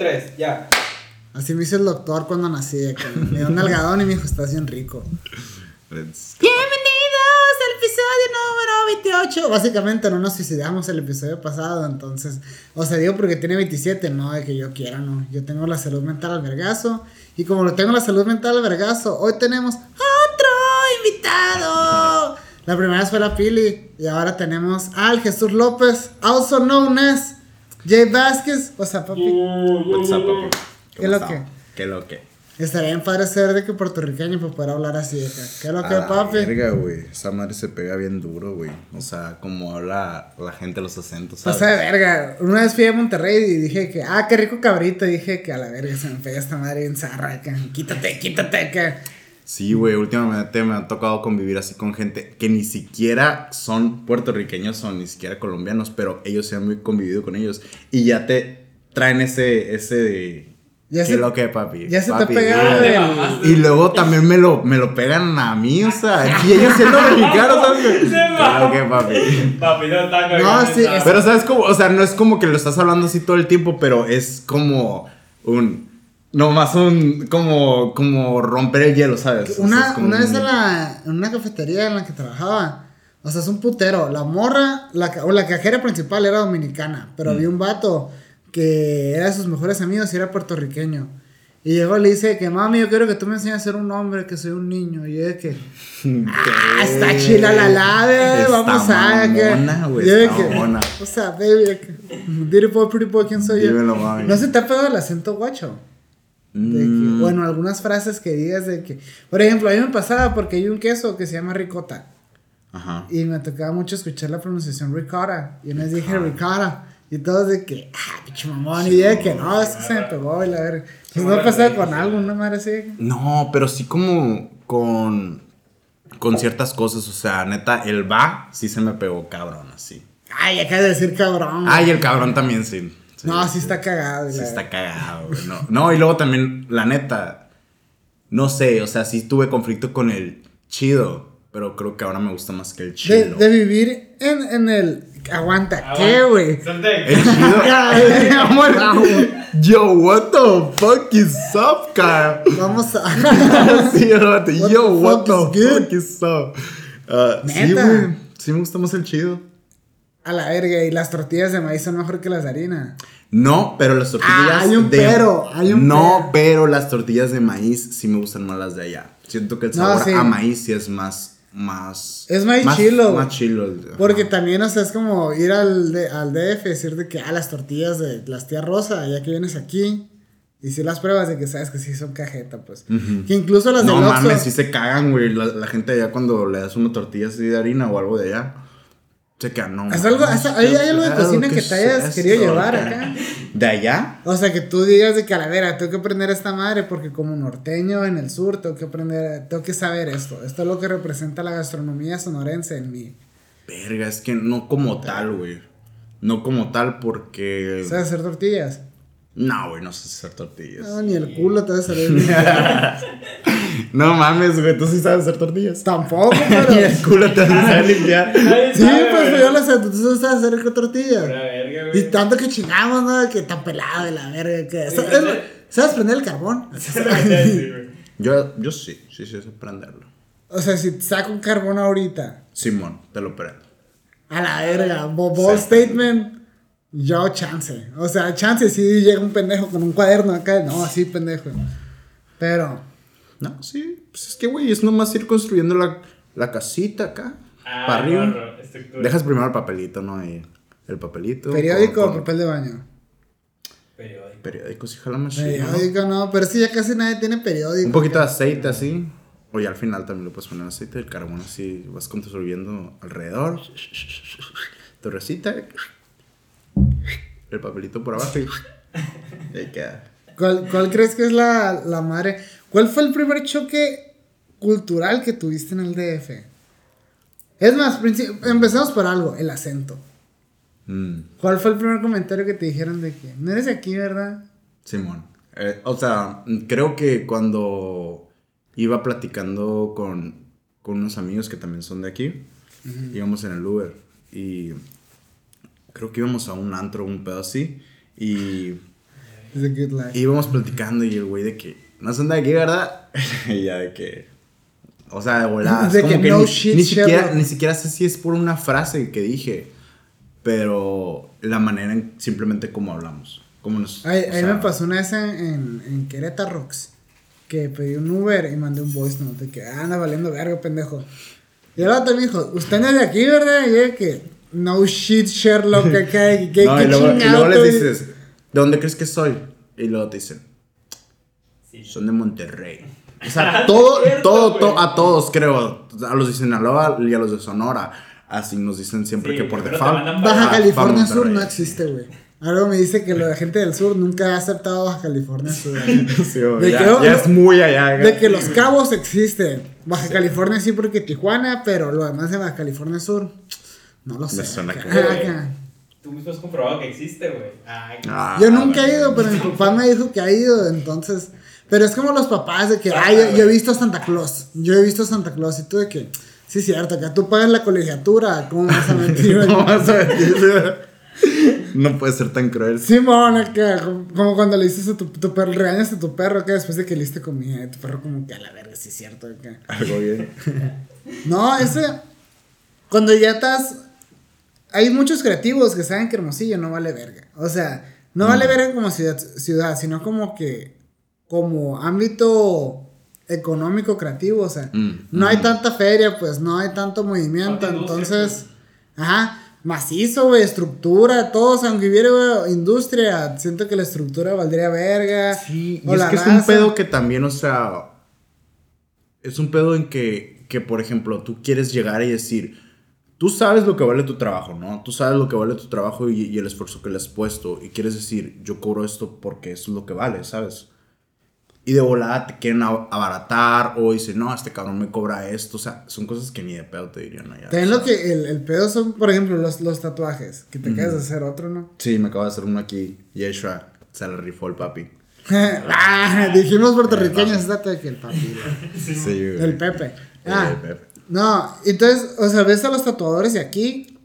tres, ya. Así me hizo el doctor cuando nací. Me dio un algadón y me dijo, estás bien rico. Bienvenidos al episodio número 28. Básicamente no nos suicidamos el episodio pasado, entonces, o sea, digo porque tiene 27, no de que yo quiera, no. Yo tengo la salud mental al vergazo y como lo tengo la salud mental al vergazo, hoy tenemos otro invitado. La primera vez fue la Pili y ahora tenemos al Jesús López, also known as Jay Vázquez. O sea, papi, What's up, papi? ¿Qué lo que? ¿Qué lo que? estaría bien padre ser de que puertorriqueño para poder hablar así de ¿qué es lo que, A la papi? Verga, güey. Esa madre se pega bien duro, güey. O sea, como habla la gente los acentos, ¿sabes? Pasa de verga. Una vez fui a Monterrey y dije que, ah, qué rico cabrito. Y dije que a la verga se me pega esta madre bien zarra. Que, quítate, quítate, que. Sí, güey, últimamente me ha tocado convivir así con gente que ni siquiera son puertorriqueños o ni siquiera colombianos, pero ellos se han muy convivido con ellos y ya te traen ese, ese de... Ya ¿Qué se- lo que, papi? ya se te Papi, güey. del- Y luego también me lo, me lo pegan a mí, o sea, y ellos siendo mexicanos, ¿sabes? Se ¿Qué lo que, papi? Papi, no está No, sí, es- Pero sabes como, o sea, no es como que lo estás hablando así todo el tiempo, pero es como un no más un como como romper el hielo, ¿sabes? O sea, Una, una vez un- en, la, en una cafetería en la que trabajaba. O sea, es un putero. La morra, la, o la cajera principal era dominicana. Pero había un vato que era de sus mejores amigos y era puertorriqueño. Y llegó y le dice que mami, yo quiero que tú me enseñes a ser un hombre, que soy un niño. Y yo de que, ah, está chila la lave, Está vamos a que. Yo de que. O sea, baby, Dirty boy, pretty boy, ¿quién soy yo? Dímelo, mami. No se te ha pegado el acento guacho. De que, Mm, bueno, algunas frases que digas de que, por ejemplo, a mí me pasaba porque hay un queso que se llama ricota Ajá. y me tocaba mucho escuchar la pronunciación ricotta y una vez dije ricotta y todos de que, ah, pinche mamón, y de que no, es que se me pegó y la verga. Pues no pasaba con algo, una madre así. No, pero sí como con con ciertas cosas, o sea, neta, el va sí se me pegó cabrón así. Ay, acaba de decir cabrón. Ay, el cabrón también sí. Sí, no, sí está cagado. y Sí está cagado, güey. No, no, y luego también, la neta, no sé, o sea, sí tuve conflicto con el chido, pero creo que ahora me gusta más que el chido. de vivir en, en el. Aguanta, ¿qué, güey? El chido. Amor, Yo, what the fuck is up, Kyle? Vamos a. sí, What Yo, the what fuck the is fuck is up? Ah, sí, güey. Sí, me gusta más el chido. A la verga, y las tortillas de maíz son mejor que las de harina. No, pero las tortillas. Ah, hay un de- pero, hay un No, pero las tortillas de maíz sí me gustan más las de allá. Siento que el No, sabor sí. a maíz sí es más. Más. Es más chilo, Más chilo. ajá. Porque también, o sea, es como ir al, de- al DF y decir de que, ah, las tortillas de las tía Rosa, ya que vienes aquí, y si las pruebas de que sabes que sí son cajeta, pues. Que incluso las No del Oxxo- mames, sí se cagan, güey. La, la gente allá cuando le das una tortilla así de harina o algo de allá. Quedan, no. ¿Haz algo, haz- hay, hay algo de cocina ¿qué que te hayas esto, querido llevar acá? ¿De allá? O sea, que tú digas de que a la vera, tengo que aprender esta madre porque como norteño en el sur, tengo que aprender, tengo que saber esto. Esto es lo que representa la gastronomía sonorense en mí. Verga, es que no como tal, güey. No como tal porque. ¿Sabes hacer tortillas? No, güey, no sé hacer tortillas. No, ni el culo te va a salir. No mames, güey, tú sí sabes hacer tortillas. Tampoco, Ni pero... el culo te vas a limpiar. Sí, pues yo lo sé, tú sabes hacer con tortillas. Pura verga, Y güey. tanto que chingamos, ¿no? De que tan pelado de la verga. Que... Sí, ¿Sabes, sí. ¿Sabes prender el carbón? Yo, yo sí, sí, sí, sé prenderlo. o sea, si saco un carbón ahorita, Simón, te lo prendo. a la verga, bo- bold Sí. statement, yo chance. O sea, chance si llega un pendejo con un cuaderno acá, no, así pendejo. Pero, No, sí, pues es que, güey, es nomás ir construyendo la, la casita acá. Ah, para arriba. Dejas primero el papelito, ¿no? Ahí, el papelito. periódico o papel de baño. Periódico. Periódico, sí, jala más. Periódico no, pero sí, ya casi nadie tiene periódico. Un poquito de aceite así. O ya al final también le puedes poner aceite del carbón así. Vas construyendo alrededor. Tu recita. El papelito por abajo y. ahí queda. ¿Cuál, cuál crees que es la, la madre? ¿Cuál fue el primer choque cultural que tuviste en el DF? Es más, empecemos por algo, el acento. Mm, ¿Cuál fue el primer comentario que te dijeron de que no eres de aquí, verdad? Simón. Eh, o sea, creo que cuando iba platicando con, con unos amigos que también son de aquí, íbamos en el Uber y creo que íbamos a un antro, un pedo así, y It's a good life. Y íbamos platicando y el güey de que, no son de aquí, ¿verdad? y ya de que, o sea, de voladas. De como que que, no ni, shit, ni siquiera, ni siquiera sé si es por una frase que dije, pero la manera en simplemente como hablamos. Como nos, Ahí, o ahí sea, me pasó una vez en, en, en Querétaro, que pedí un Uber y mandé un voice note de que "Ah, anda valiendo verga, pendejo. Y el vato me dijo, usted no es de aquí, ¿verdad? Y yo que, no shit, Sherlock, acá, y que, No, qué y luego, y luego les güey". dices, ¿de dónde crees que soy? Y luego te dicen, Sí. son de Monterrey. O sea, todo, Cierto, todo, a todos creo, a los de Sinaloa y a los de Sonora, así nos dicen siempre Sí, que por default. Baja Ah, California Sur no existe, güey. Algo me dice que la gente del sur nunca ha aceptado Baja California Sur. Sí, güey, De ya, que- ya es muy allá. De que los cabos existen. Baja California sí porque Tijuana, pero lo demás de Baja California Sur, no lo sé. Me suena acá, que- acá. Tú mismo has comprobado que existe, güey. Ah, Yo nunca he ido, pero mi papá me dijo que ha ido, entonces. Pero es como los papás de que, Ah, ay, yo, yo he visto a Santa Claus. Yo he visto a Santa Claus y tú de que, sí, cierto, que tú pagas la colegiatura, ¿cómo vas a mentir? güey? No vas a mentir. No puede ser tan cruel. Simón, acá, como, como cuando le dices a tu, tu perro, regañas a tu perro que después de que le diste comida, y tu perro como que a la verga, sí es cierto. acá. Algo bien. No, ese, cuando ya estás, hay muchos creativos que saben que Hermosillo no vale verga. O sea, no vale verga como ciudad, ciudad, sino como que, como ámbito económico creativo, o sea, Mm, no hay mm. tanta feria, pues no hay tanto movimiento, entonces, ajá, macizo, güey, estructura, todo, o sea, aunque hubiera güey, industria, siento que la estructura valdría verga. Sí, y es que es un pedo que también, o sea, es un pedo en que, que, por ejemplo, tú quieres llegar y decir, tú sabes lo que vale tu trabajo, ¿no? Tú sabes lo que vale tu trabajo y, y el esfuerzo que le has puesto y quieres decir, yo cobro esto porque eso es lo que vale, ¿sabes? Y de volada te quieren ab- abaratar o dicen, no, este cabrón me cobra esto, o sea, son cosas que ni de pedo te dirían allá. También lo que el, el pedo son, por ejemplo, los, los tatuajes, que te quedas de hacer otro, ¿no? Sí, me acabo de hacer uno aquí, Yeshua, se le rifó el papi. ah, dijimos puertorriqueños, date que el papi. Sí, el Pepe. Ah, El Pepe. No, entonces, o sea, ves a los tatuadores de aquí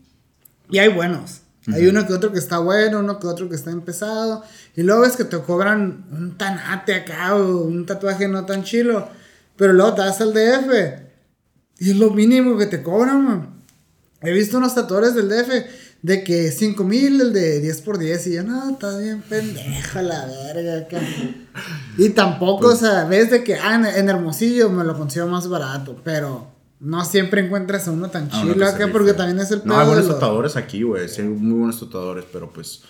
y hay buenos. Hay uno que otro que está bueno, uno que otro que está empezado. Y luego ves que te cobran un tanate acá o un tatuaje no tan chilo. Pero luego te vas al DF y es lo mínimo que te cobran, man. He visto unos tatuadores del DF de que 5 mil, el de 10 por 10. Y yo, no, está bien pendeja la verga acá. Y tampoco, Pues o sea, ves de que, ah, en, en Hermosillo me lo consigo más barato. Pero no siempre encuentras a uno tan se acá porque también es el No, hay buenos los- tatuadores aquí, güey. Sí, hay muy buenos tatuadores, pero pues.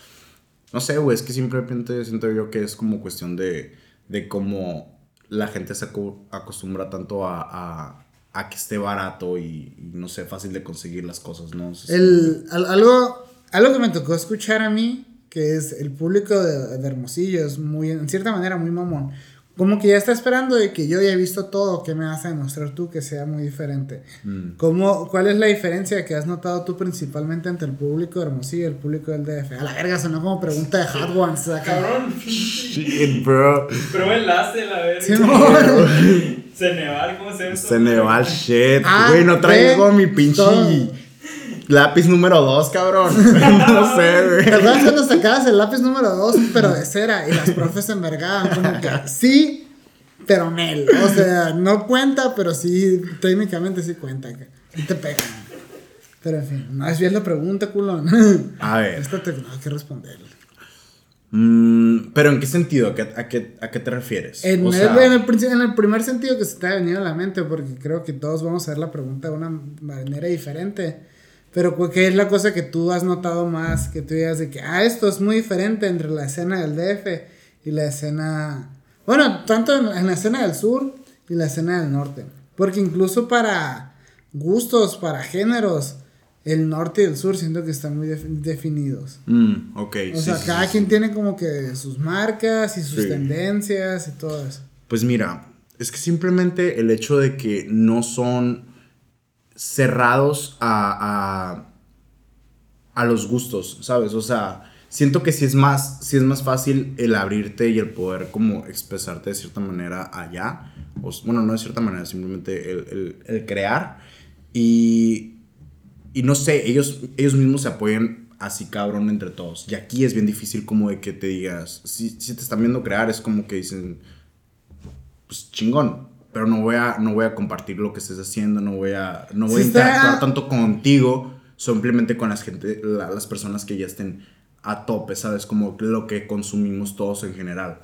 No sé, güey. Es que simplemente siento yo que es como cuestión de, de cómo la gente se acostumbra tanto a, a, a que esté barato y, y, no sé, fácil de conseguir las cosas, ¿no? El, al- algo, algo que me tocó escuchar a mí, que es el público de, de Hermosillo, es muy, en cierta manera, muy mamón. Como que ya está esperando de que yo ya he visto todo, que me vas a demostrar tú que sea muy diferente. Mm. ¿Cómo, ¿Cuál es la diferencia que has notado tú principalmente entre el público de Hermosillo y el público del DF? A la verga, sonó como pregunta de Hot Ones. Cabrón. Shit, bro. Pero enlace, la verga. Simón. Ceneval, ¿cómo se llama? eso? Ceneval, shit. Ah, Güey, no traigo mi pinche todo. Lápiz número 2, cabrón. no sé, ¿Te güey. acuerdas cuando sacabas el lápiz número 2, pero de cera? Y las profes se envergaban, como que sí, pero Nel. O sea, no cuenta, pero sí, técnicamente sí cuenta. sí te pegan. Pero en fin, no es bien la pregunta, culón. A ver. Esta te, no hay que responder. Mm, pero ¿en qué sentido? ¿A qué, a qué, a qué te refieres? En, O el, en, el, en el primer sentido que se te ha venido a la mente, porque creo que todos vamos a ver la pregunta de una manera diferente. Pero, ¿qué es la cosa que tú has notado más? Que tú digas de que, ah, esto es muy diferente entre la escena del DF y la escena. Bueno, tanto en, en la escena del sur y la escena del norte. Porque incluso para gustos, para géneros, el norte y el sur siento que están muy def- definidos. Mm, ok. O sí, sea, sí, cada sí, quien tiene como que sus marcas y sus tendencias y todo eso. Pues mira, es que simplemente el hecho de que no son cerrados a, a, a los gustos, ¿sabes? O sea, siento que sí es, más, sí es más fácil el abrirte y el poder como expresarte de cierta manera allá. O, bueno, no de cierta manera, simplemente el, el- el crear. Y, y no sé, ellos, ellos mismos se apoyan así cabrón entre todos. Y aquí es bien difícil como de que te digas, si, si te están viendo crear, es como que dicen, pues chingón, pero no voy a, no voy a compartir lo que estés haciendo, no voy a, no voy Sí a está- interactuar tanto contigo, simplemente con las gente, la- las personas que ya estén a tope, ¿sabes? Como lo que consumimos todos en general.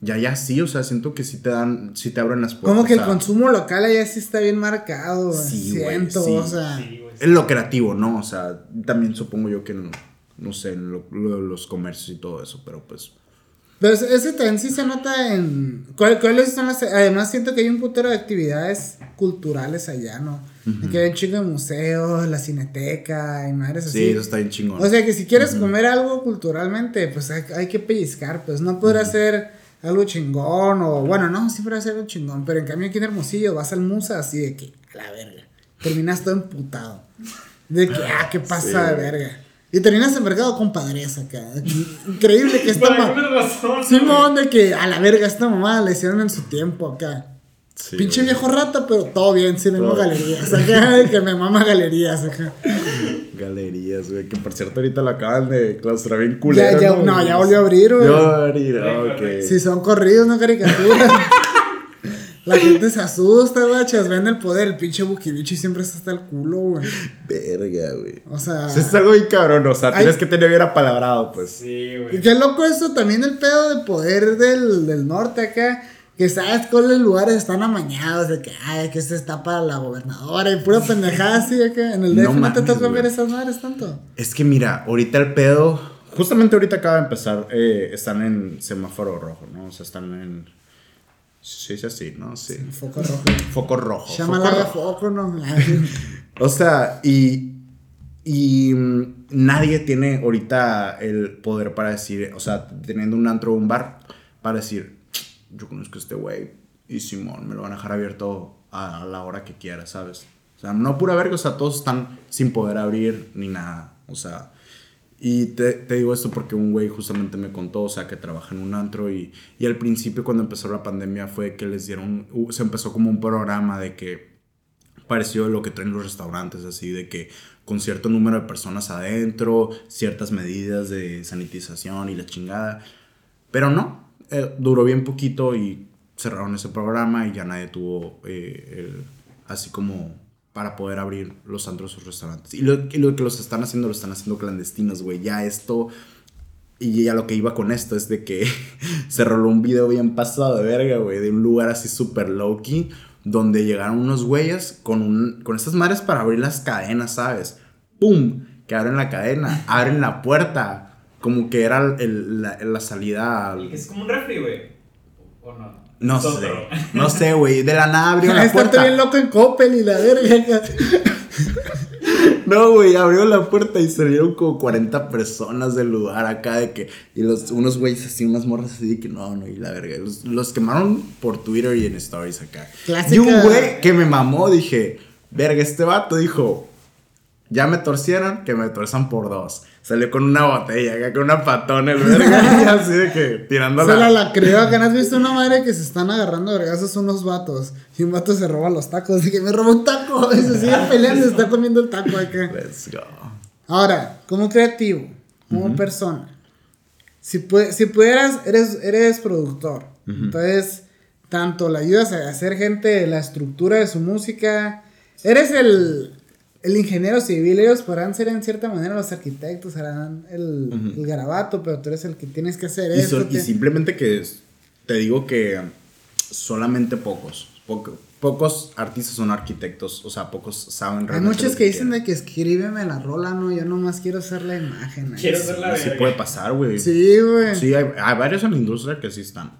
Ya, ya sí, o sea, siento que sí te dan, sí te abren las puertas. Como que el consumo local allá sí está bien marcado, Sí, siento, sí. o sea. Sí, güey. Es lo creativo, ¿no? O sea, también supongo yo que, no, no sé, en lo- lo- los comercios y todo eso, pero pues... Pero ese- también sí se nota en. ¿cuál- ¿Cuáles son las.? Además, siento que hay un putero de actividades culturales allá, ¿no? Que hay un chingo de museos, la cineteca y madres así. Sí, eso está bien chingón. O sea que si quieres comer algo culturalmente, pues hay, hay que pellizcar, pues no podrá ser algo chingón o. Bueno, no, sí podrá ser algo chingón, pero en cambio aquí en Hermosillo vas al Musa así de que, a la verga. Terminas todo emputado. De que, ah, qué pasa Sí, de verga. Y terminas en mercado con padres acá. Increíble que esta Por ma- alguna razón. Simón, de que a la verga esta mamá la hicieron en su tiempo acá. Sí, Pinche güey. viejo rata, pero todo bien, sí, vengo galerías acá, que me mama galerías acá. Galerías, güey, que por cierto ahorita lo acaban de clausurar bien culero. Ya, ya, no, ya volvió a abrir, güey. Ya volvió a abrir, Venga, ok. Si son corridos, no caricaturas. La gente se asusta, guachas. Ven el poder. El pinche Bukibichi siempre está hasta el culo, güey. Verga, güey. O sea. O sea, es algo bien cabrón, o sea, Ay. tienes que tener bien apalabrado, pues. Sí, y güey. qué loco eso también el pedo de poder del, del norte acá. Que sabes cuáles lugares están amañados. De que, ay, que este está para la gobernadora. Y pura pendejada así acá. En el DF No no, te toca ver esas madres tanto. Es que mira, ahorita el pedo, justamente ahorita acaba de empezar, eh, están en semáforo rojo, ¿no? O sea, están en... Sí, es así, ¿no? Sí. Foco rojo. Foco rojo. Llama foco rojo. foco, ¿no? O sea, y, y mm, nadie tiene ahorita el poder para decir, o sea, teniendo un antro o un bar, para decir, yo conozco a este güey y Simón, me lo van a dejar abierto a, a la hora que quiera, ¿sabes? O sea, no pura verga, o sea, todos están sin poder abrir ni nada, o sea... Y te, te digo esto porque un güey justamente me contó, o sea, que trabaja en un antro y, y al principio cuando empezó la pandemia fue que les dieron, se empezó como un programa de que parecido a lo que traen los restaurantes, así de que con cierto número de personas adentro, ciertas medidas de sanitización y la chingada. Pero no, eh, duró bien poquito y cerraron ese programa y ya nadie tuvo eh, así como para poder abrir los antros o restaurantes. Y lo, y lo que los están haciendo, lo están haciendo clandestinos, güey. Ya esto... Y ya lo que iba con esto es de que se roló un video bien pasado de verga, güey, de un lugar así súper low-key, donde llegaron unos güeyes con, un, con estas madres para abrir las cadenas, ¿sabes? ¡Pum! Que abren la cadena, abren la puerta, como que era el- la, la salida al... Es como un refri, güey. ¿O no? No Es sé, no sé, güey, de la nada abrió la Está todo bien puerta. loco en Coppel y la verga. No, güey, abrió la puerta y salieron como 40 personas del lugar acá de que... Y los, unos güeyes así, unas morras así de que no, no, y la verga. Los, los quemaron por Twitter y en stories acá. Clásica. Y un güey que me mamó, dije, verga, este vato dijo, ya me torcieron, que me torzan por dos. Salió con una botella acá, con una patona, el verga, y así de que tirando Se la, la... la creo acá. ¿No has visto una madre que se están agarrando vergazos unos vatos? Y un vato se roba los tacos. De que me robó un taco. Y se sigue peleando y se está comiendo el taco acá. Let's go. Ahora, como creativo, como persona, si, pue- si pudieras, eres, eres productor. Entonces, tanto le ayudas a hacer gente la estructura de su música, eres el, el ingeniero civil, ellos podrán ser en cierta manera los arquitectos, harán el, el garabato, pero tú eres el que tienes que hacer Y, esto. so- y te- simplemente que te digo que solamente pocos, poco- pocos artistas son arquitectos, o sea, pocos saben Hay realmente muchos lo que dicen de que escríbeme la rola, no, yo nomás quiero hacer la imagen. ahí. Quiero ser la Sí verga. puede pasar, güey. Sí, güey. Sí, hay, hay varios en la industria que sí están.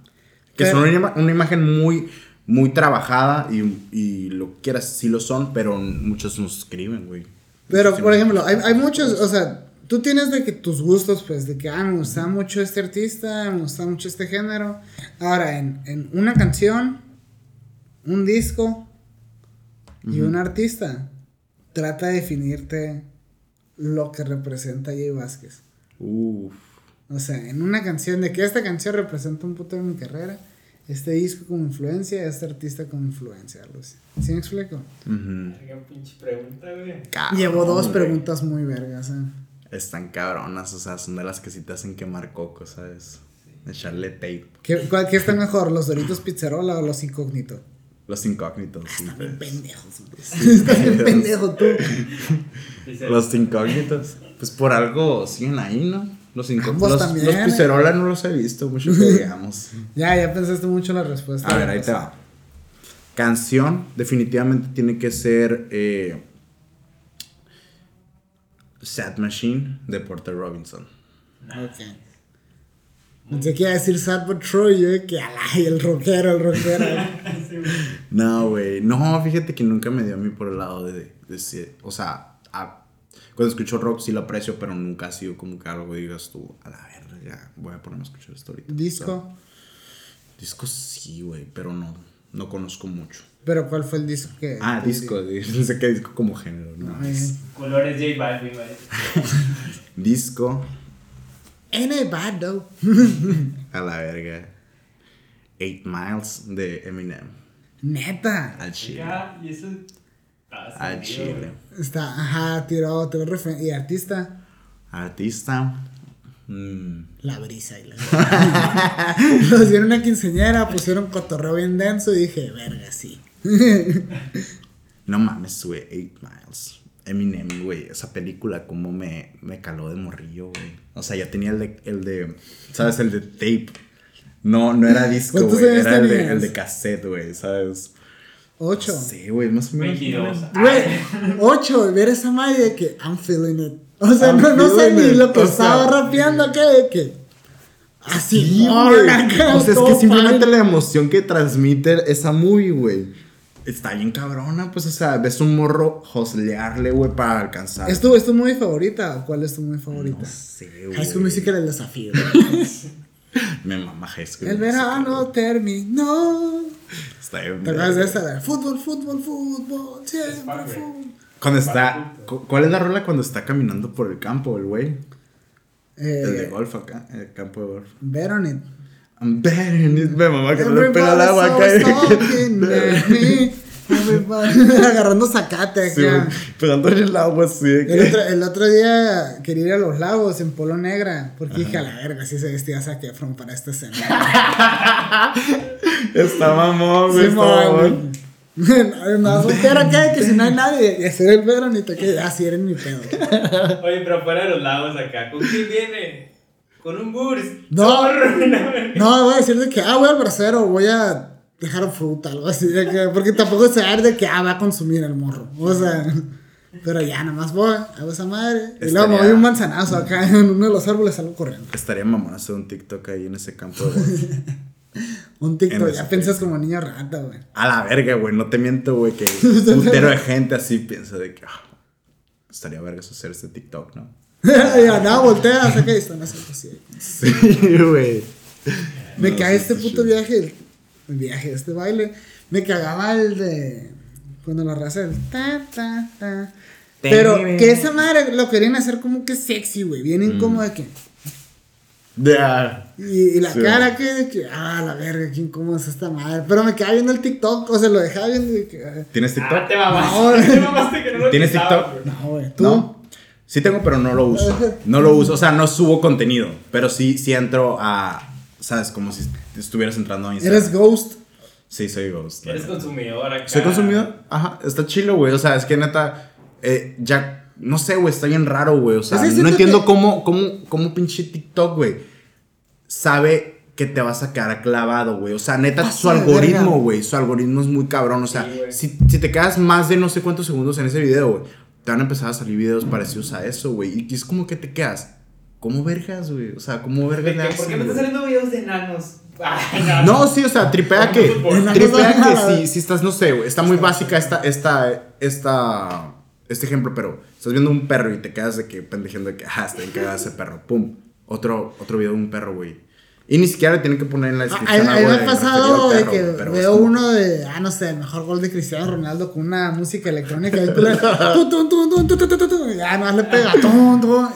Que Pero- son una, ima- una imagen muy, muy trabajada y, y lo que quieras, sí lo son, pero muchos nos escriben, güey. Pero, por ejemplo, hay, hay muchos, o sea, tú tienes de que tus gustos, pues, de que, ah, me gusta mucho este artista, me gusta mucho este género. Ahora, en, en una canción, un disco y un artista, trata de definirte lo que representa Jay Vázquez. Uf. O sea, en una canción, de que esta canción representa un puto de mi carrera, este disco como influencia, este artista como influencia, algo así. ¿Sí me explico? Ujú. Verga, pinche pregunta, güey. Cabrón, Llevo dos preguntas muy vergas, eh. Están cabronas, o sea, son de las que sí te hacen quemar coco, ¿sabes? Echarle tape. ¿Qué, cuál- qué está mejor, los Doritos Pizzerola o los Incógnito? Los incógnitos. sí, Estás bien pues. pendejo. Estás bien pendejo tú. Los incógnitos. Pues por algo siguen ahí, ¿no? Los. Los, también, los eh. pizzerola no los he visto mucho que digamos. Ya, ya pensaste mucho en la respuesta. A ver, ahí te va. Canción, definitivamente tiene que ser eh, Sad Machine de Porter Robinson. Ok. Pensé que iba a decir Sad But True, yo de que alay, el rockero, el rockero. No, güey. No, fíjate que nunca me dio a mí por el lado de, de decir- o sea, a- cuando escucho rock sí lo aprecio, pero nunca ha sido como que algo digas tú, a la verga, voy a ponerme a escuchar esto ahorita. Disco. Disco sí, güey, pero no, no conozco mucho. Pero ¿cuál fue el disco que.? Ah, que- disco, no sé qué disco como género, ¿no? Ay, Colores J Balvin, güey. Disco, bad though. a la verga. Eight Miles de Eminem. Neta. Al chile. Ya, y eso. Ah, Al chile. Está, ajá, tiró, tiró refer- Y artista, Artista. mm, la brisa. Y la... Los dieron una quinceñera, pusieron cotorreo bien denso y dije, verga, sí. No mames, güey, Eight Miles. Eminem, güey, esa película como me, me caló de morrillo, güey. O sea, ya tenía el de, el de, ¿sabes? El de tape. No, no era disco, ¿Cuántos güey, era el de, el de cassette, güey, ¿sabes? Ocho. Sí, güey, más o menos. 22. Güey, ocho, ver esa madre de que I'm feeling it. O sea, I'm no, no sé ni lo que o estaba sea. rapeando acá de que. Así, Sí, O sea, es que simplemente padre. la emoción que transmite esa movie, güey. Está bien cabrona, pues, o sea, ves un morro joslearle, güey, para alcanzar. ¿Es tu, ¿Es tu movie favorita cuál es tu movie favorita? No sé, güey. High School Musical el desafío. Me mama School el verano terminó. Está bien. ¿Te acuerdas de esa? De fútbol, fútbol, fútbol, siempre fútbol. Cuando está. cu- ¿Cuál es la rola cuando está caminando por el campo, el güey? El de Eh, golf acá, el campo de golf. Bet on it. I'm it. Me mamá que no le pega el agua acá. Agarrando zacate Sí, acá. güey, pegándole el agua así. de que- El otro, el otro día quería ir a los lagos en polo negra. Porque dije, a la verga, si se vestía Zac Efron para esta escena. Está mamón, güey. Sí, está mamón. Más soltera que que si no hay nadie. Y hacer el verano y te quedas así, eres mi pedo. Oye, pero fuera de los lagos acá, ¿con quién viene? Con un burs. No. No, voy a decir de que, ah, voy al bracero, voy a dejar fruta, algo así. que- porque tampoco se va de que, ah, va a consumir el morro. O sea, pero ya, nada más voy, hago esa madre. Y luego me doy un manzanazo acá en uno de los árboles, salgo corriendo. Estaría mamón hacer un TikTok ahí en ese campo. Un TikTok, ya piensas como niño rata, güey. A la verga, güey. No te miento, güey. Que un putero de gente así piensa de que. ah, estaría vergas hacer este TikTok, ¿no? y nada, voltea, saca y están así. Sí, güey. Me No, cae este puto viaje, viaje, este baile. Me cagaba el de. Cuando la raza el ta, ta, ta. Pero que esa madre lo querían hacer como que sexy, güey. Bien Mm. incómodo de que. Ya. Y, y la Sí. cara que de que, ah, la verga, qué incómodo es esta madre. Pero me quedaba viendo el TikTok, o sea, lo dejaba viendo de que. ah, ¿Tienes TikTok? Ah, te mamaste. No, te mamaste que no lo ¿Tienes TikTok? No, güey. ¿Tú? No. Sí tengo, pero no lo uso. No lo uso. O sea, no subo contenido. Pero sí, sí entro a. ¿Sabes? Como si estuvieras entrando a Instagram. Eres Ghost. Sí, soy Ghost. Eres consumidor acá. ¿Soy consumidor? Ajá, está chilo, güey. O sea, es que neta, eh, ya, no sé, güey, está bien raro, güey. O sea, no entiendo que- cómo, cómo, cómo pinche TikTok, güey, sabe que te vas a quedar clavado, güey. O sea, neta, Pasa su algoritmo, güey, su algoritmo es muy cabrón. O sea, Sí, si, si te quedas más de no sé cuántos segundos en ese video, güey, te van a empezar a salir videos parecidos a eso, güey. Y es como que te quedas, ¿cómo vergas, güey? O sea, ¿cómo ¿De vergas le? ¿Por qué me están saliendo videos de enanos? Ay, No, sí, o sea, tripea que. Tripea que si, si estás, no sé, güey. Está muy básica esta, esta, esta, este ejemplo, pero estás viendo un perro y te quedas de que pendejeando de que, ah, está bien cagado ese perro. Pum. Otro, otro video de un perro, güey. Y ni siquiera le tienen que poner en la descripción. A mí me ha pasado de que veo uno de, ah, no sé, el mejor gol de Cristiano Ronaldo con una música electrónica. Y le, no, le pega,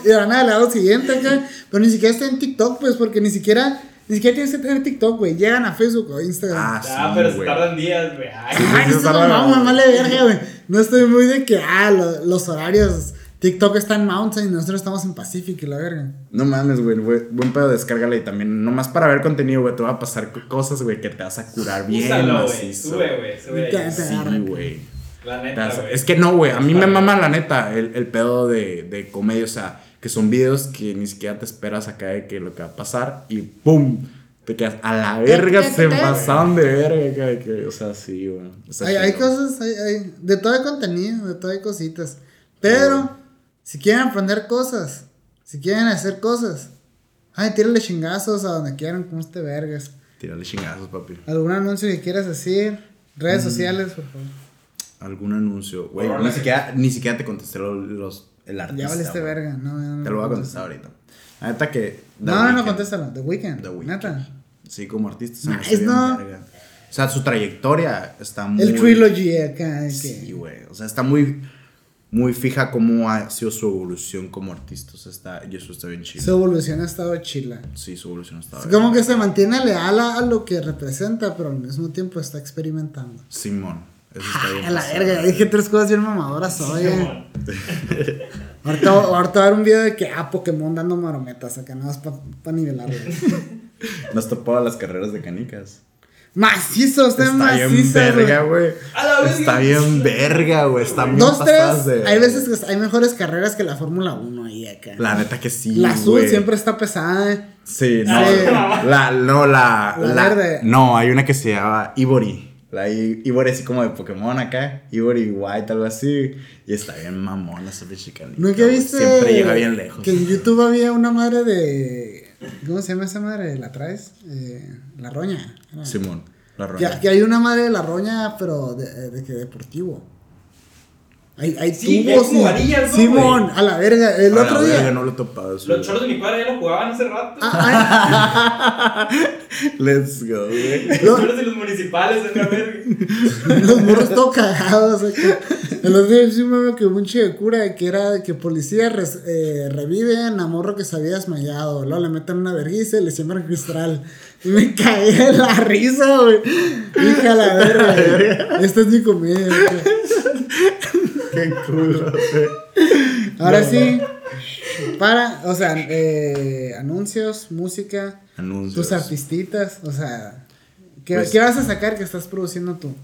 y ahora nada, le hago siguiente acá. Pero ni siquiera está en TikTok, pues, porque ni siquiera. Ni siquiera tienes que tener TikTok, güey. Llegan a Facebook o Instagram. Ah, sí, ah pero se tardan días, güey. Ay, Ay se no, mamá, mamá le verga, güey. No estoy muy de que, ah, lo, los horarios TikTok está en Mountain y nosotros estamos en Pacific y la verga. No mames, güey, buen pedo, descárgala y también, nomás para ver contenido, güey, te va a pasar co- cosas, güey, que te vas a curar bien Úsalo, güey. Sube, güey. Sube. Sí, güey. La neta, güey. Es que no, güey, a mí me mama la neta el, el pedo de, de comedia, o sea, que son videos que ni siquiera te esperas acá de que lo que va a pasar y ¡pum! Te quedas a la verga, se pasaron de verga, acá de que, o sea, sí, güey. Hay, hay cosas, hay, hay, de todo hay contenido, de todo hay cositas. Pero, si quieren aprender cosas, si quieren hacer cosas, ay, tírale chingazos a donde quieran con este vergas. Tírale chingazos, papi. ¿Algún anuncio que quieras decir? Redes sociales, por favor. Algún anuncio, güey, ni siquiera, ni siquiera te contesté los, los- el artista. Ya valiste güey. verga, no, no, no. Te lo voy a contestar ahorita. La neta que... The No, no, contéstalo. The Weeknd. The Weeknd. Neta. Sí, como artista se me Nice, ¿no? verga. O sea, su trayectoria está muy... El trilogy acá. Sí, güey. O sea, está muy, muy fija cómo ha sido su evolución como artista. O sea, está, y eso está bien chido. Su evolución ha estado chila. Sí, su evolución está Es bien. como que se mantiene leal a, lo que representa, pero al mismo tiempo está experimentando. Simón. Eso está bien. A la pasado. verga, dije tres cosas bien mamadoras hoy. eh. Ahorita, ahorita va a haber un video de que, ah, Pokémon dando marometas acá, nada más para nivelarlo. Nos topó a las carreras de canicas. Macizo, usted es Está bien verga, güey. Está bien verga, güey. Está bien Dos, tres. de- Hay veces que hay mejores carreras que la Fórmula 1 ahí acá. La neta que sí, La azul siempre está pesada. eh. Sí, no. Sí. La, no, la, La la- verde. No, hay una que se llama Ivory. La Ivory así como de Pokémon acá. Ivory White, algo así. Y está bien mamona esa chicanita. ¿Nunca viste? Siempre llega bien lejos. Que en YouTube había una madre de. ¿Cómo se llama esa madre? ¿La traes? Eh, la roña. Ah. Simón, la Que, roña. que hay una madre de la roña, pero de, de que deportivo. Hay, hay Sí, tubos. es como y- varillas, ¿no, Simón, a la verga. El A otro la día. verga, no lo he topado. Los choros de mi padre ya lo jugaban hace rato. Ah, Let's go, güey. Los choros de los municipales, en la verga. Los morros todos cagados. acá. El otro día sí me que un chico de cura que era que policía res- eh, reviven a morro que se había desmayado. Luego le meten una vergüenza y le siembran cristal. Y me caí de la risa, güey. Hija la verga. Esta es mi comedia. güey. Qué culo, güey. Ahora sí. Para, o sea, eh, anuncios, música, Anuncios. tus artistitas, o sea, ¿qué, Pues- qué vas a sacar que estás produciendo tú?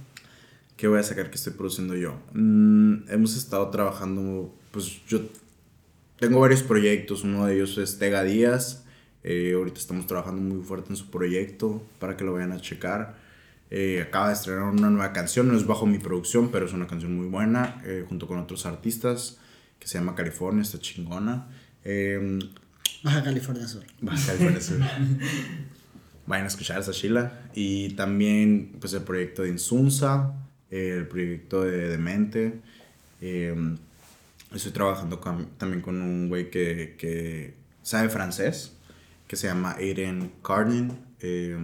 ¿Qué voy a sacar que estoy produciendo yo? Mm, hemos estado trabajando, pues yo tengo varios proyectos, uno de ellos es Tega Díaz, eh, ahorita estamos trabajando muy fuerte en su proyecto para que lo vayan a checar. Eh, acaba de estrenar una nueva canción, no es bajo mi producción, pero es una canción muy buena, eh, junto con otros artistas, que se llama California, está chingona. Eh, Baja California Sur. Baja California Sur. Vayan a escuchar esa chila. Y también, pues, el proyecto de Insunza, el proyecto de Demente. Eh, estoy trabajando con- también con un güey que, que sabe francés, que se llama Aiden Cardin. Eh,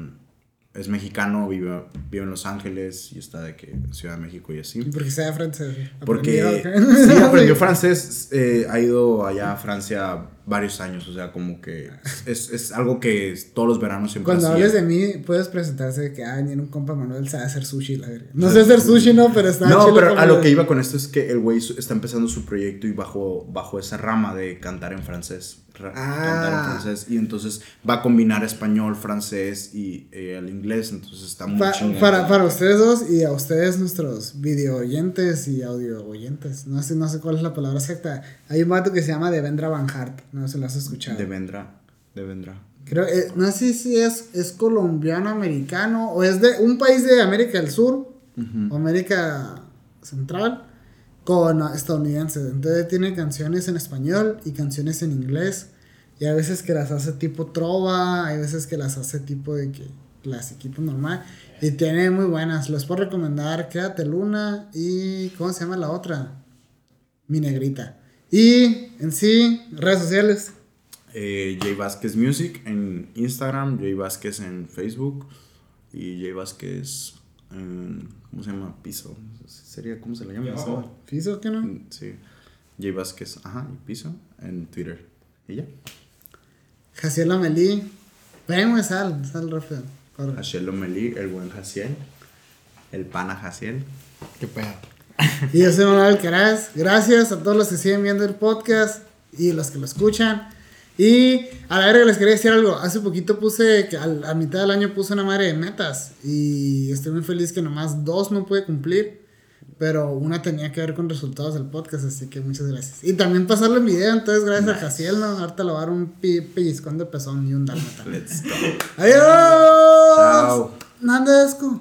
es mexicano, vive, vive en Los Ángeles y está de que Ciudad de México y así. ¿Y por qué sabe francés? Porque Aprendió, sí, aprendió francés, eh, ha ido allá a Francia varios años, o sea, como que es, es algo que todos los veranos siempre Cuando hables de mí, puedes presentarse de que, ah, viene un compa Manuel, sabe hacer sushi, la verga. No sé hacer sushi, no, pero está No, pero a lo de- que iba con esto es que el güey está empezando su proyecto y bajo, bajo esa rama de cantar en francés. ra- Ah. Cantar en francés. Y entonces va a combinar español, francés y eh, el inglés. Entonces está muy Pa- para, para ustedes dos y a ustedes nuestros video oyentes y audio oyentes. No sé, no sé cuál es la palabra exacta. Hay un vato que se llama Devendra Van Hart. No si lo has escuchado. Devendra. Devendra. Creo, eh, no sé si es, es colombiano, americano o es de un país de América del Sur o América Central con ah, estadounidenses. Entonces tiene canciones en español y canciones en inglés. Y a veces que las hace tipo trova, hay veces que las hace tipo de que clasiquito normal. Y tiene muy buenas. Les puedo recomendar Quédate Luna y ¿cómo se llama la otra? Mi negrita. Y en sí, redes sociales. Eh, Jay Vázquez Music en Instagram, Jay Vázquez en Facebook y Jay Vázquez en. ¿Cómo se llama? Piso. ¿Sería cómo se le llama? Yo. eso? ¿Fiso que no? Sí. Jay Vázquez, ajá, y Piso en Twitter. ¿Y ya? Jaciel Amelí. Ven, sal, sal rápido. Corre. Haciel Lomelí, el buen Jaciel. El pana Jaciel. Qué pedo. Y yo soy Manuel Alcaraz. Gracias a todos los que siguen viendo el podcast y los que lo escuchan. Y a la verga les quería decir algo. Hace poquito puse, que al- a mitad del año puse una madre de metas. Y estoy muy feliz que nomás dos no pude cumplir. Pero una tenía que ver con resultados del podcast, así que muchas gracias. Y también pasarlo en video, entonces gracias a Jaciel, ¿no? Ahorita le voy a dar un pellizcón de pezón y un dálmata. Let's go. ¡Adiós! Chao. Nandesco.